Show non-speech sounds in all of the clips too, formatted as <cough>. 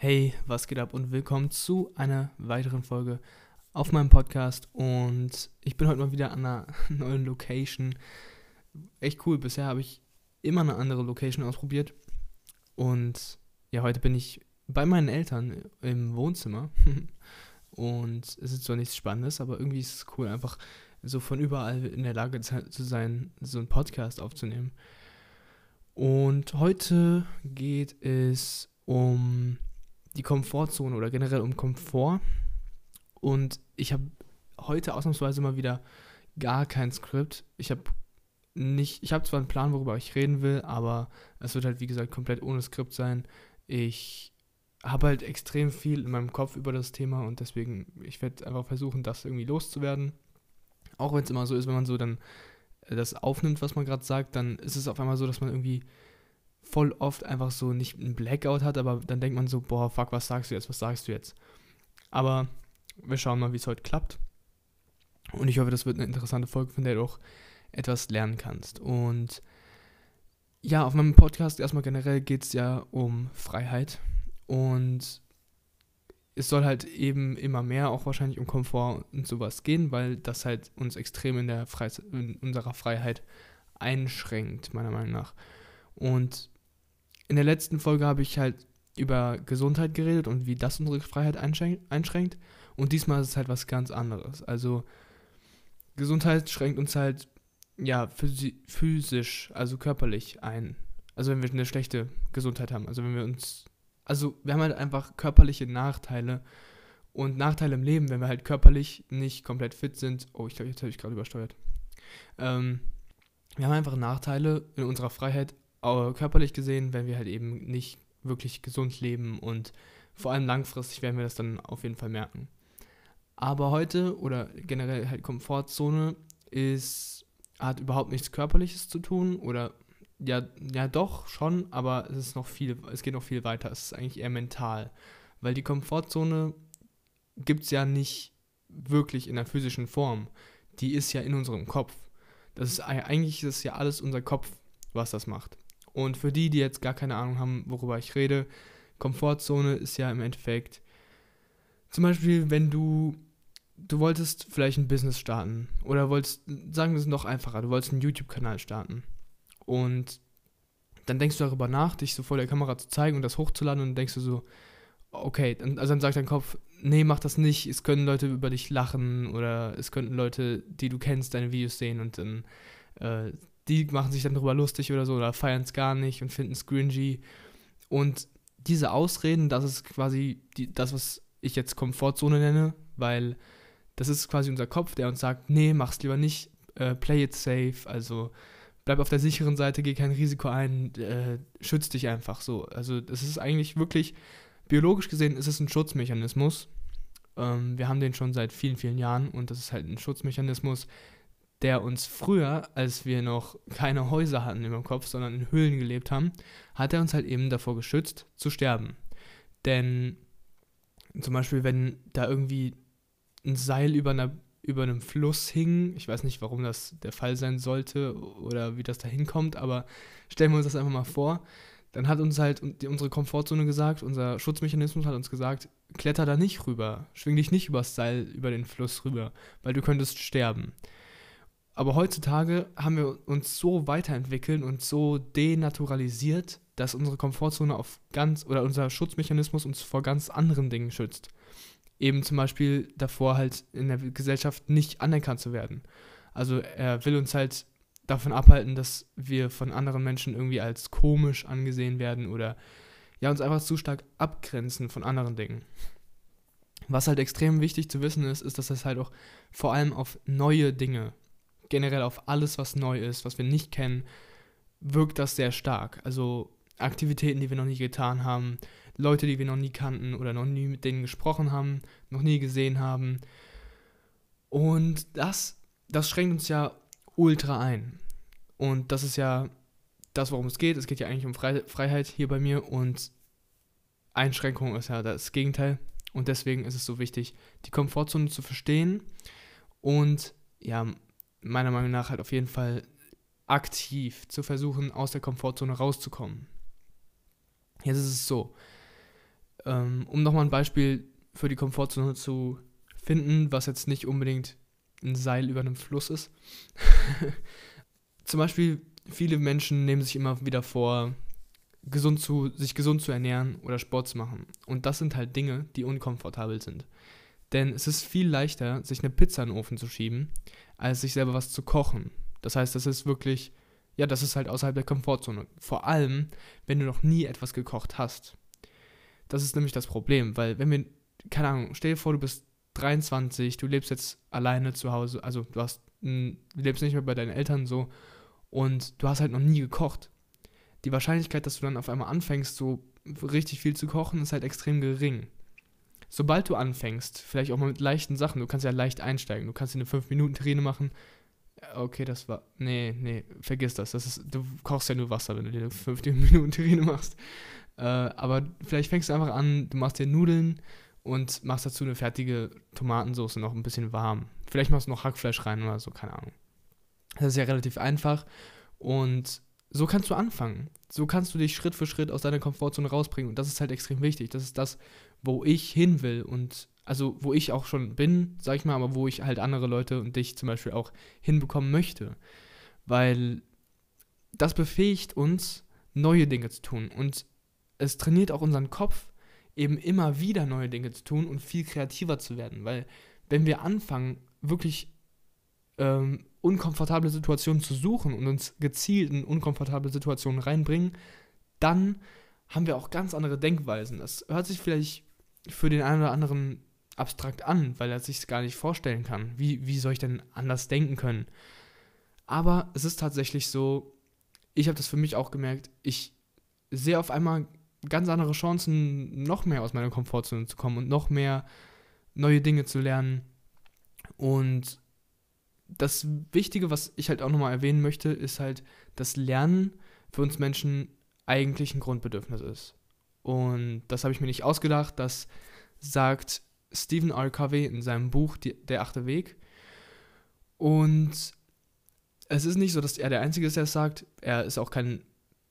Hey, was geht ab und willkommen zu einer weiteren Folge auf meinem Podcast. Und ich bin heute mal wieder an einer <laughs> neuen Location. Echt cool, bisher habe ich immer eine andere Location ausprobiert. Und ja, heute bin ich bei meinen Eltern im Wohnzimmer. <laughs> und es ist zwar nichts Spannendes, aber irgendwie ist es cool, einfach so von überall in der Lage zu sein, so einen Podcast aufzunehmen. Und heute geht es um die Komfortzone oder generell um Komfort. Und ich habe heute ausnahmsweise mal wieder gar kein Skript. Ich habe nicht, ich habe zwar einen Plan, worüber ich reden will, aber es wird halt wie gesagt komplett ohne Skript sein. Ich habe halt extrem viel in meinem Kopf über das Thema und deswegen, ich werde einfach versuchen, das irgendwie loszuwerden. Auch wenn es immer so ist, wenn man so dann äh, das aufnimmt, was man gerade sagt, dann ist es auf einmal so, dass man irgendwie voll oft einfach so nicht einen Blackout hat, aber dann denkt man so, boah, fuck, was sagst du jetzt, was sagst du jetzt? Aber wir schauen mal, wie es heute klappt. Und ich hoffe, das wird eine interessante Folge, von der du auch etwas lernen kannst. Und ja, auf meinem Podcast erstmal generell geht es ja um Freiheit. Und es soll halt eben immer mehr auch wahrscheinlich um Komfort und sowas gehen, weil das halt uns extrem in, der Freizeit, in unserer Freiheit einschränkt, meiner Meinung nach. Und in der letzten Folge habe ich halt über Gesundheit geredet und wie das unsere Freiheit einschränkt. Und diesmal ist es halt was ganz anderes. Also Gesundheit schränkt uns halt ja physisch, also körperlich ein. Also wenn wir eine schlechte Gesundheit haben. Also wenn wir uns, also wir haben halt einfach körperliche Nachteile und Nachteile im Leben, wenn wir halt körperlich nicht komplett fit sind. Oh, ich glaube, jetzt habe ich gerade übersteuert. Ähm, wir haben einfach Nachteile in unserer Freiheit körperlich gesehen, wenn wir halt eben nicht wirklich gesund leben und vor allem langfristig werden wir das dann auf jeden Fall merken. Aber heute oder generell halt Komfortzone ist, hat überhaupt nichts Körperliches zu tun oder ja, ja doch schon, aber es ist noch viel, es geht noch viel weiter. Es ist eigentlich eher mental. Weil die Komfortzone gibt es ja nicht wirklich in der physischen Form. Die ist ja in unserem Kopf. Das ist eigentlich ist ja alles unser Kopf, was das macht. Und für die, die jetzt gar keine Ahnung haben, worüber ich rede, Komfortzone ist ja im Endeffekt zum Beispiel, wenn du du wolltest vielleicht ein Business starten oder wolltest, sagen wir es noch einfacher, du wolltest einen YouTube-Kanal starten und dann denkst du darüber nach, dich so vor der Kamera zu zeigen und das hochzuladen und dann denkst du so, okay, also dann sagt dein Kopf, nee, mach das nicht, es können Leute über dich lachen oder es könnten Leute, die du kennst, deine Videos sehen und dann äh, die machen sich dann darüber lustig oder so oder feiern es gar nicht und finden es cringy. Und diese Ausreden, das ist quasi die, das, was ich jetzt Komfortzone nenne, weil das ist quasi unser Kopf, der uns sagt, nee, mach's lieber nicht, äh, play it safe, also bleib auf der sicheren Seite, geh kein Risiko ein, äh, schütz dich einfach so. Also das ist eigentlich wirklich, biologisch gesehen ist es ein Schutzmechanismus. Ähm, wir haben den schon seit vielen, vielen Jahren und das ist halt ein Schutzmechanismus, der uns früher, als wir noch keine Häuser hatten im Kopf, sondern in Höhlen gelebt haben, hat er uns halt eben davor geschützt, zu sterben. Denn zum Beispiel, wenn da irgendwie ein Seil über, einer, über einem Fluss hing, ich weiß nicht, warum das der Fall sein sollte oder wie das da hinkommt, aber stellen wir uns das einfach mal vor, dann hat uns halt unsere Komfortzone gesagt, unser Schutzmechanismus hat uns gesagt, kletter da nicht rüber, schwing dich nicht übers Seil über den Fluss rüber, weil du könntest sterben. Aber heutzutage haben wir uns so weiterentwickelt und so denaturalisiert, dass unsere Komfortzone auf ganz oder unser Schutzmechanismus uns vor ganz anderen Dingen schützt. Eben zum Beispiel davor halt in der Gesellschaft nicht anerkannt zu werden. Also er will uns halt davon abhalten, dass wir von anderen Menschen irgendwie als komisch angesehen werden oder ja uns einfach zu stark abgrenzen von anderen Dingen. Was halt extrem wichtig zu wissen ist, ist, dass es halt auch vor allem auf neue Dinge generell auf alles, was neu ist, was wir nicht kennen, wirkt das sehr stark. Also Aktivitäten, die wir noch nie getan haben, Leute, die wir noch nie kannten oder noch nie mit denen gesprochen haben, noch nie gesehen haben. Und das, das schränkt uns ja ultra ein. Und das ist ja das, worum es geht. Es geht ja eigentlich um Freiheit hier bei mir und Einschränkung ist ja das Gegenteil. Und deswegen ist es so wichtig, die Komfortzone zu verstehen und ja, meiner Meinung nach halt auf jeden Fall aktiv zu versuchen, aus der Komfortzone rauszukommen. Jetzt ist es so. Ähm, um nochmal ein Beispiel für die Komfortzone zu finden, was jetzt nicht unbedingt ein Seil über einem Fluss ist. <laughs> Zum Beispiel, viele Menschen nehmen sich immer wieder vor, gesund zu, sich gesund zu ernähren oder Sport zu machen. Und das sind halt Dinge, die unkomfortabel sind. Denn es ist viel leichter, sich eine Pizza in den Ofen zu schieben, als sich selber was zu kochen. Das heißt, das ist wirklich, ja, das ist halt außerhalb der Komfortzone. Vor allem, wenn du noch nie etwas gekocht hast. Das ist nämlich das Problem, weil wenn wir, keine Ahnung, stell dir vor, du bist 23, du lebst jetzt alleine zu Hause, also du hast, du lebst nicht mehr bei deinen Eltern so und du hast halt noch nie gekocht. Die Wahrscheinlichkeit, dass du dann auf einmal anfängst, so richtig viel zu kochen, ist halt extrem gering. Sobald du anfängst, vielleicht auch mal mit leichten Sachen, du kannst ja leicht einsteigen, du kannst dir eine 5-Minuten-Terrine machen. Okay, das war. Nee, nee, vergiss das. das ist, du kochst ja nur Wasser, wenn du dir eine 5-Minuten-Terrine <laughs> machst. Äh, aber vielleicht fängst du einfach an, du machst dir Nudeln und machst dazu eine fertige Tomatensauce noch ein bisschen warm. Vielleicht machst du noch Hackfleisch rein oder so, keine Ahnung. Das ist ja relativ einfach und so kannst du anfangen. So kannst du dich Schritt für Schritt aus deiner Komfortzone rausbringen und das ist halt extrem wichtig. Das ist das, wo ich hin will und also wo ich auch schon bin, sag ich mal, aber wo ich halt andere Leute und dich zum Beispiel auch hinbekommen möchte. Weil das befähigt uns, neue Dinge zu tun und es trainiert auch unseren Kopf, eben immer wieder neue Dinge zu tun und viel kreativer zu werden. Weil wenn wir anfangen, wirklich ähm, unkomfortable Situationen zu suchen und uns gezielt in unkomfortable Situationen reinbringen, dann haben wir auch ganz andere Denkweisen. Das hört sich vielleicht für den einen oder anderen abstrakt an, weil er sich gar nicht vorstellen kann. Wie, wie soll ich denn anders denken können? Aber es ist tatsächlich so, ich habe das für mich auch gemerkt, ich sehe auf einmal ganz andere Chancen, noch mehr aus meiner Komfortzone zu kommen und noch mehr neue Dinge zu lernen. Und das Wichtige, was ich halt auch nochmal erwähnen möchte, ist halt, dass Lernen für uns Menschen eigentlich ein Grundbedürfnis ist. Und das habe ich mir nicht ausgedacht, das sagt Stephen R. Covey in seinem Buch Der achte Weg. Und es ist nicht so, dass er der Einzige ist, der es sagt. Er ist auch kein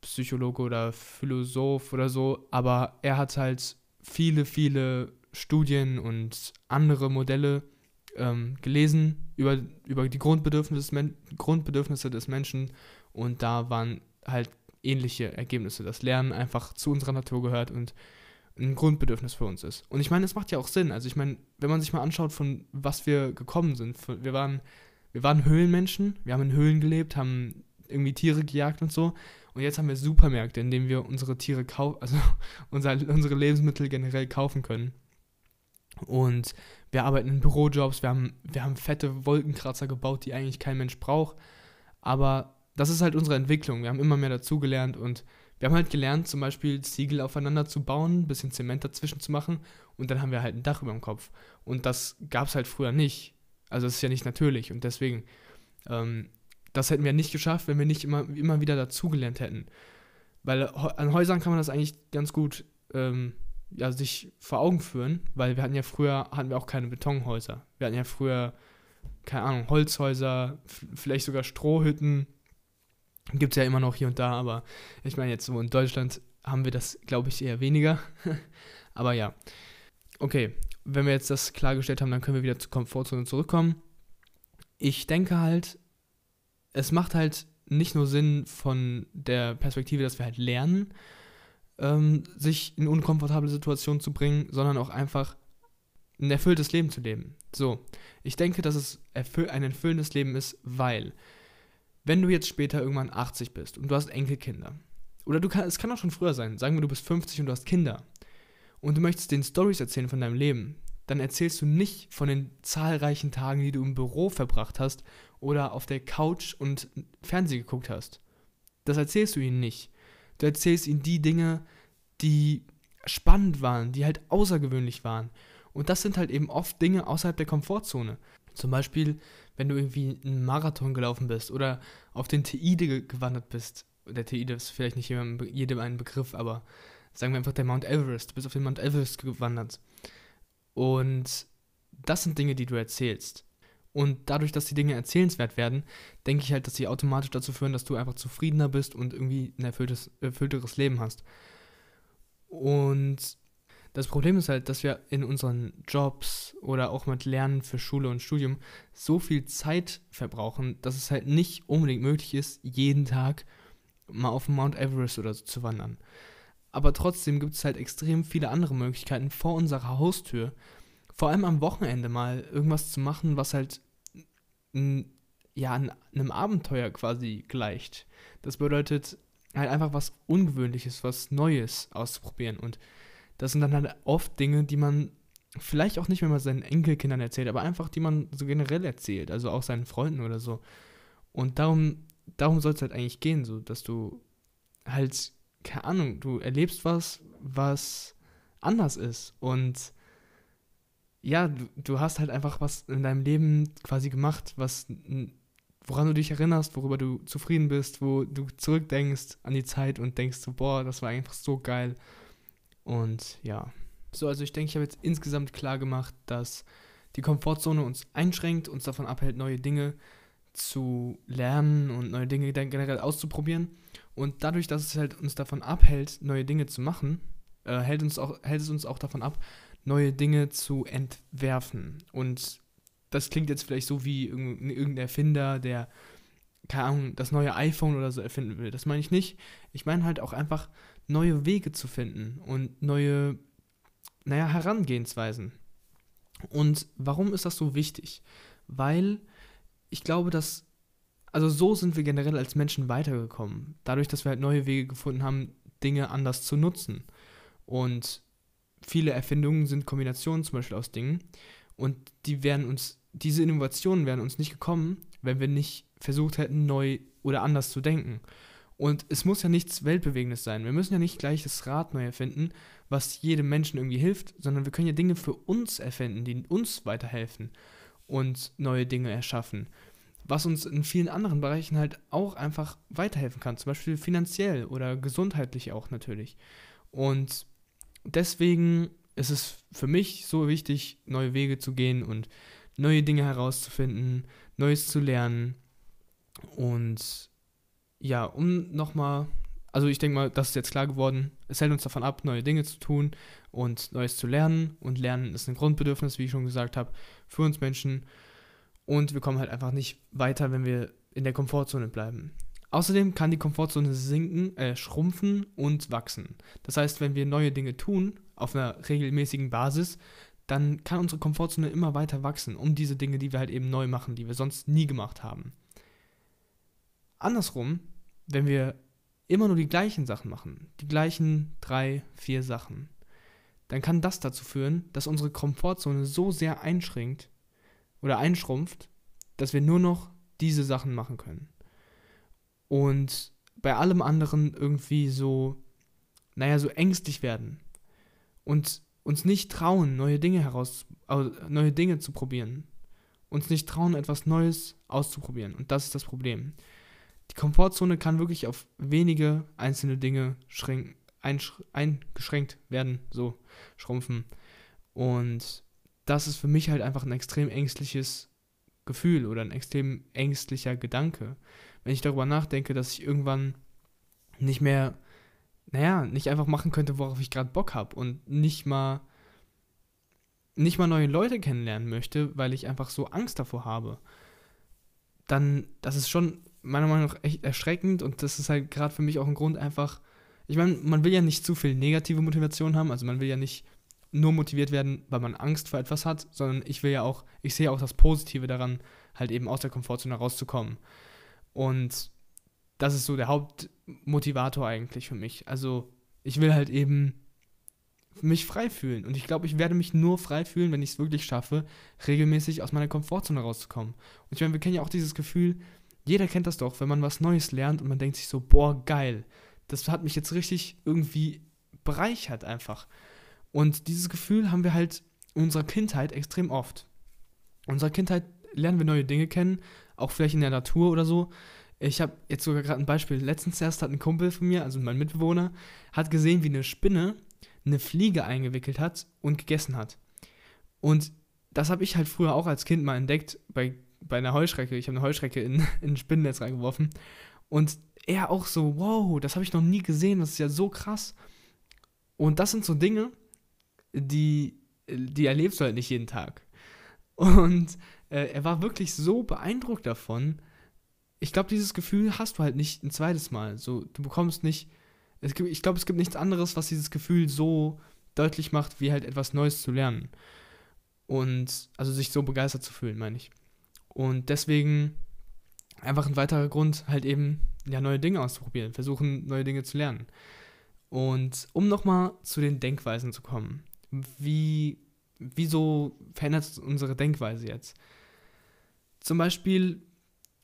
Psychologe oder Philosoph oder so, aber er hat halt viele, viele Studien und andere Modelle ähm, gelesen über, über die Grundbedürfnisse Grundbedürfnisse des Menschen und da waren halt ähnliche Ergebnisse, dass Lernen einfach zu unserer Natur gehört und ein Grundbedürfnis für uns ist. Und ich meine, es macht ja auch Sinn. Also ich meine, wenn man sich mal anschaut, von was wir gekommen sind, wir waren, wir waren Höhlenmenschen, wir haben in Höhlen gelebt, haben irgendwie Tiere gejagt und so. Und jetzt haben wir Supermärkte, in denen wir unsere Tiere kaufen, also <laughs> unser, unsere Lebensmittel generell kaufen können. Und wir arbeiten in Bürojobs, wir haben, wir haben fette Wolkenkratzer gebaut, die eigentlich kein Mensch braucht. Aber das ist halt unsere Entwicklung. Wir haben immer mehr dazugelernt und wir haben halt gelernt, zum Beispiel Ziegel aufeinander zu bauen, ein bisschen Zement dazwischen zu machen und dann haben wir halt ein Dach über dem Kopf. Und das gab es halt früher nicht. Also es ist ja nicht natürlich und deswegen ähm, das hätten wir nicht geschafft, wenn wir nicht immer, immer wieder dazugelernt hätten. Weil an Häusern kann man das eigentlich ganz gut ähm, ja, sich vor Augen führen, weil wir hatten ja früher, hatten wir auch keine Betonhäuser. Wir hatten ja früher, keine Ahnung, Holzhäuser, vielleicht sogar Strohhütten. Gibt es ja immer noch hier und da, aber ich meine, jetzt so in Deutschland haben wir das, glaube ich, eher weniger. <laughs> aber ja. Okay, wenn wir jetzt das klargestellt haben, dann können wir wieder zur Komfortzone zurückkommen. Ich denke halt, es macht halt nicht nur Sinn von der Perspektive, dass wir halt lernen, ähm, sich in unkomfortable Situationen zu bringen, sondern auch einfach ein erfülltes Leben zu leben. So, ich denke, dass es erfüll ein erfüllendes Leben ist, weil, wenn du jetzt später irgendwann 80 bist und du hast Enkelkinder, oder du kann, es kann auch schon früher sein, sagen wir, du bist 50 und du hast Kinder, und du möchtest den Stories erzählen von deinem Leben, dann erzählst du nicht von den zahlreichen Tagen, die du im Büro verbracht hast oder auf der Couch und Fernsehen geguckt hast. Das erzählst du ihnen nicht. Du erzählst ihnen die Dinge, die spannend waren, die halt außergewöhnlich waren. Und das sind halt eben oft Dinge außerhalb der Komfortzone. Zum Beispiel, wenn du irgendwie einen Marathon gelaufen bist oder auf den Teide gewandert bist. Der Teide ist vielleicht nicht jedem, jedem ein Begriff, aber sagen wir einfach der Mount Everest. Du bist auf den Mount Everest gewandert. Und das sind Dinge, die du erzählst. Und dadurch, dass die Dinge erzählenswert werden, denke ich halt, dass sie automatisch dazu führen, dass du einfach zufriedener bist und irgendwie ein erfülltes, erfüllteres Leben hast. Und Das Problem ist halt, dass wir in unseren Jobs oder auch mit Lernen für Schule und Studium so viel Zeit verbrauchen, dass es halt nicht unbedingt möglich ist, jeden Tag mal auf Mount Everest oder so zu wandern. Aber trotzdem gibt es halt extrem viele andere Möglichkeiten vor unserer Haustür. Vor allem am Wochenende mal irgendwas zu machen, was halt ja, einem Abenteuer quasi gleicht. Das bedeutet halt einfach was Ungewöhnliches, was Neues auszuprobieren. Und das sind dann halt oft Dinge, die man vielleicht auch nicht, wenn man seinen Enkelkindern erzählt, aber einfach, die man so generell erzählt, also auch seinen Freunden oder so. Und darum, darum soll es halt eigentlich gehen, so, dass du halt, keine Ahnung, du erlebst was, was anders ist. Und ja, du, du hast halt einfach was in deinem Leben quasi gemacht, was woran du dich erinnerst, worüber du zufrieden bist, wo du zurückdenkst an die Zeit und denkst so, boah, das war einfach so geil. Und ja. So, also ich denke, ich habe jetzt insgesamt klar gemacht, dass die Komfortzone uns einschränkt, uns davon abhält, neue Dinge zu lernen und neue Dinge generell auszuprobieren. Und dadurch, dass es halt uns davon abhält, neue Dinge zu machen, äh, hält, uns auch, hält es uns auch davon ab, neue Dinge zu entwerfen. Und das klingt jetzt vielleicht so wie irgendein Erfinder, der, keine Ahnung, das neue iPhone oder so erfinden will. Das meine ich nicht. Ich meine halt auch einfach neue Wege zu finden und neue, naja, Herangehensweisen. Und warum ist das so wichtig? Weil ich glaube, dass, also so sind wir generell als Menschen weitergekommen. Dadurch, dass wir halt neue Wege gefunden haben, Dinge anders zu nutzen. Und viele Erfindungen sind Kombinationen zum Beispiel aus Dingen. Und die wären uns, diese Innovationen wären uns nicht gekommen, wenn wir nicht versucht hätten, neu oder anders zu denken. Und es muss ja nichts Weltbewegendes sein. Wir müssen ja nicht gleich das Rad neu erfinden, was jedem Menschen irgendwie hilft, sondern wir können ja Dinge für uns erfinden, die uns weiterhelfen und neue Dinge erschaffen. Was uns in vielen anderen Bereichen halt auch einfach weiterhelfen kann, zum Beispiel finanziell oder gesundheitlich auch natürlich. Und deswegen ist es für mich so wichtig, neue Wege zu gehen und neue Dinge herauszufinden, Neues zu lernen. Und ja, um nochmal, also ich denke mal, das ist jetzt klar geworden, es hält uns davon ab, neue Dinge zu tun und Neues zu lernen. Und Lernen ist ein Grundbedürfnis, wie ich schon gesagt habe, für uns Menschen. Und wir kommen halt einfach nicht weiter, wenn wir in der Komfortzone bleiben. Außerdem kann die Komfortzone sinken, äh, schrumpfen und wachsen. Das heißt, wenn wir neue Dinge tun, auf einer regelmäßigen Basis, dann kann unsere Komfortzone immer weiter wachsen, um diese Dinge, die wir halt eben neu machen, die wir sonst nie gemacht haben. Andersrum, wenn wir immer nur die gleichen Sachen machen, die gleichen drei, vier Sachen, dann kann das dazu führen, dass unsere Komfortzone so sehr einschränkt oder einschrumpft, dass wir nur noch diese Sachen machen können und bei allem anderen irgendwie so, naja, so ängstlich werden und uns nicht trauen, neue Dinge heraus, neue Dinge zu probieren. Uns nicht trauen, etwas Neues auszuprobieren. Und das ist das Problem. Die Komfortzone kann wirklich auf wenige einzelne Dinge eingeschränkt werden, so schrumpfen. Und das ist für mich halt einfach ein extrem ängstliches Gefühl oder ein extrem ängstlicher Gedanke wenn ich darüber nachdenke, dass ich irgendwann nicht mehr, naja, nicht einfach machen könnte, worauf ich gerade Bock habe und nicht mal, nicht mal neue Leute kennenlernen möchte, weil ich einfach so Angst davor habe, dann, das ist schon meiner Meinung nach echt erschreckend und das ist halt gerade für mich auch ein Grund einfach, ich meine, man will ja nicht zu viel negative Motivation haben, also man will ja nicht nur motiviert werden, weil man Angst vor etwas hat, sondern ich will ja auch, ich sehe auch das Positive daran, halt eben aus der Komfortzone rauszukommen. Und das ist so der Hauptmotivator eigentlich für mich. Also ich will halt eben mich frei fühlen. Und ich glaube, ich werde mich nur frei fühlen, wenn ich es wirklich schaffe, regelmäßig aus meiner Komfortzone rauszukommen. Und ich meine, wir kennen ja auch dieses Gefühl, jeder kennt das doch, wenn man was Neues lernt und man denkt sich so, boah, geil. Das hat mich jetzt richtig irgendwie bereichert einfach. Und dieses Gefühl haben wir halt in unserer Kindheit extrem oft. In unserer Kindheit lernen wir neue Dinge kennen, auch vielleicht in der Natur oder so. Ich habe jetzt sogar gerade ein Beispiel. Letztens erst hat ein Kumpel von mir, also mein Mitbewohner, hat gesehen, wie eine Spinne eine Fliege eingewickelt hat und gegessen hat. Und das habe ich halt früher auch als Kind mal entdeckt bei, bei einer Heuschrecke. Ich habe eine Heuschrecke in, <laughs> in ein Spinnennetz reingeworfen. Und er auch so, wow, das habe ich noch nie gesehen, das ist ja so krass. Und das sind so Dinge, die, die erlebst du halt nicht jeden Tag. Und äh, er war wirklich so beeindruckt davon. Ich glaube, dieses Gefühl hast du halt nicht ein zweites Mal. So, du bekommst nicht. Es gibt, ich glaube, es gibt nichts anderes, was dieses Gefühl so deutlich macht, wie halt etwas Neues zu lernen. Und also sich so begeistert zu fühlen, meine ich. Und deswegen einfach ein weiterer Grund, halt eben ja, neue Dinge auszuprobieren, versuchen, neue Dinge zu lernen. Und um nochmal zu den Denkweisen zu kommen, wie, wieso verändert unsere Denkweise jetzt? Zum Beispiel,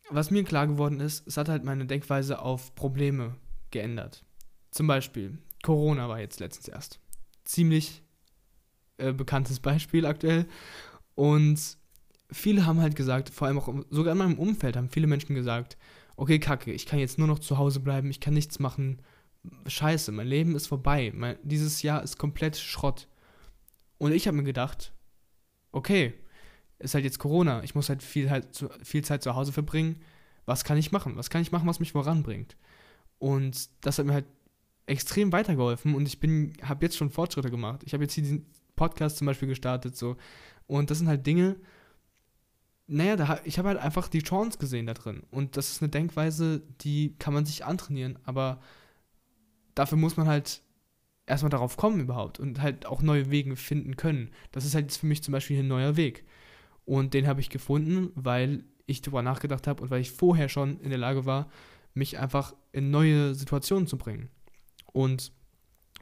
was mir klar geworden ist, es hat halt meine Denkweise auf Probleme geändert. Zum Beispiel, Corona war jetzt letztens erst. Ziemlich äh, bekanntes Beispiel aktuell. Und viele haben halt gesagt, vor allem auch sogar in meinem Umfeld haben viele Menschen gesagt, okay, kacke, ich kann jetzt nur noch zu Hause bleiben, ich kann nichts machen. Scheiße, mein Leben ist vorbei. Mein, dieses Jahr ist komplett Schrott. Und ich habe mir gedacht, okay, ist halt jetzt Corona, ich muss halt viel, halt zu, viel Zeit zu Hause verbringen. Was kann ich machen? Was kann ich machen, was mich voranbringt? Und das hat mir halt extrem weitergeholfen und ich bin, habe jetzt schon Fortschritte gemacht. Ich habe jetzt hier diesen Podcast zum Beispiel gestartet, so. Und das sind halt Dinge, naja, da, ich habe halt einfach die Chance gesehen da drin. Und das ist eine Denkweise, die kann man sich antrainieren, aber dafür muss man halt erstmal darauf kommen überhaupt und halt auch neue Wege finden können. Das ist halt jetzt für mich zum Beispiel ein neuer Weg. Und den habe ich gefunden, weil ich darüber nachgedacht habe und weil ich vorher schon in der Lage war, mich einfach in neue Situationen zu bringen. Und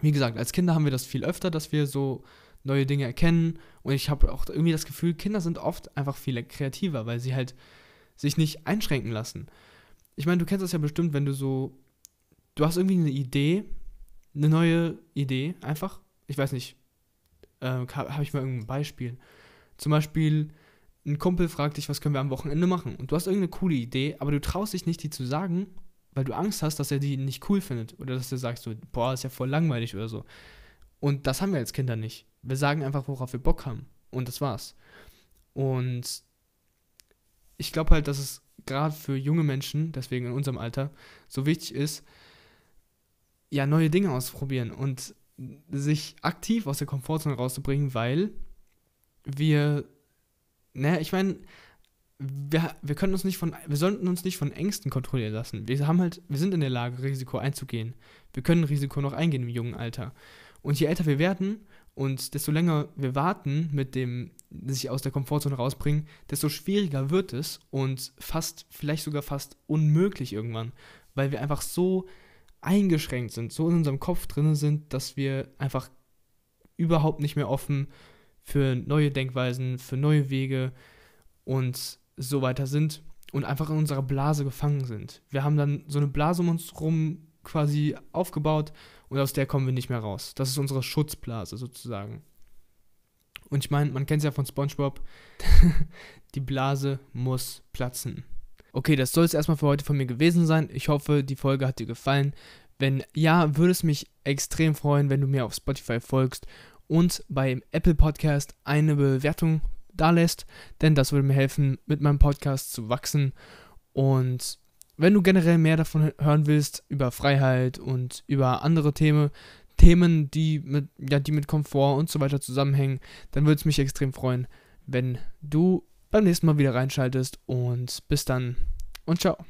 wie gesagt, als Kinder haben wir das viel öfter, dass wir so neue Dinge erkennen. Und ich habe auch irgendwie das Gefühl, Kinder sind oft einfach viel kreativer, weil sie halt sich nicht einschränken lassen. Ich meine, du kennst das ja bestimmt, wenn du so, du hast irgendwie eine Idee, eine neue Idee, einfach. Ich weiß nicht, äh, habe ich mal irgendein Beispiel. Zum Beispiel, ein Kumpel fragt dich, was können wir am Wochenende machen? Und du hast irgendeine coole Idee, aber du traust dich nicht, die zu sagen, weil du Angst hast, dass er die nicht cool findet. Oder dass du sagst so, boah, ist ja voll langweilig oder so. Und das haben wir als Kinder nicht. Wir sagen einfach, worauf wir Bock haben. Und das war's. Und ich glaube halt, dass es gerade für junge Menschen, deswegen in unserem Alter, so wichtig ist, ja, neue Dinge auszuprobieren und sich aktiv aus der Komfortzone rauszubringen, weil wir, naja, ich meine, wir, wir können uns nicht von, wir sollten uns nicht von Ängsten kontrollieren lassen. Wir haben halt, wir sind in der Lage, Risiko einzugehen. Wir können Risiko noch eingehen im jungen Alter. Und je älter wir werden und desto länger wir warten mit dem sich aus der Komfortzone rausbringen, desto schwieriger wird es und fast, vielleicht sogar fast unmöglich irgendwann, weil wir einfach so eingeschränkt sind, so in unserem Kopf drin sind, dass wir einfach überhaupt nicht mehr offen für neue Denkweisen, für neue Wege und so weiter sind und einfach in unserer Blase gefangen sind. Wir haben dann so eine Blase um uns rum quasi aufgebaut und aus der kommen wir nicht mehr raus. Das ist unsere Schutzblase sozusagen. Und ich meine, man kennt es ja von SpongeBob, <laughs> die Blase muss platzen. Okay, das soll es erstmal für heute von mir gewesen sein. Ich hoffe, die Folge hat dir gefallen. Wenn ja, würde es mich extrem freuen, wenn du mir auf Spotify folgst und beim Apple Podcast eine Bewertung da lässt, denn das würde mir helfen, mit meinem Podcast zu wachsen. Und wenn du generell mehr davon hören willst, über Freiheit und über andere Themen, Themen, die mit, ja, die mit Komfort und so weiter zusammenhängen, dann würde es mich extrem freuen, wenn du beim nächsten Mal wieder reinschaltest und bis dann und ciao.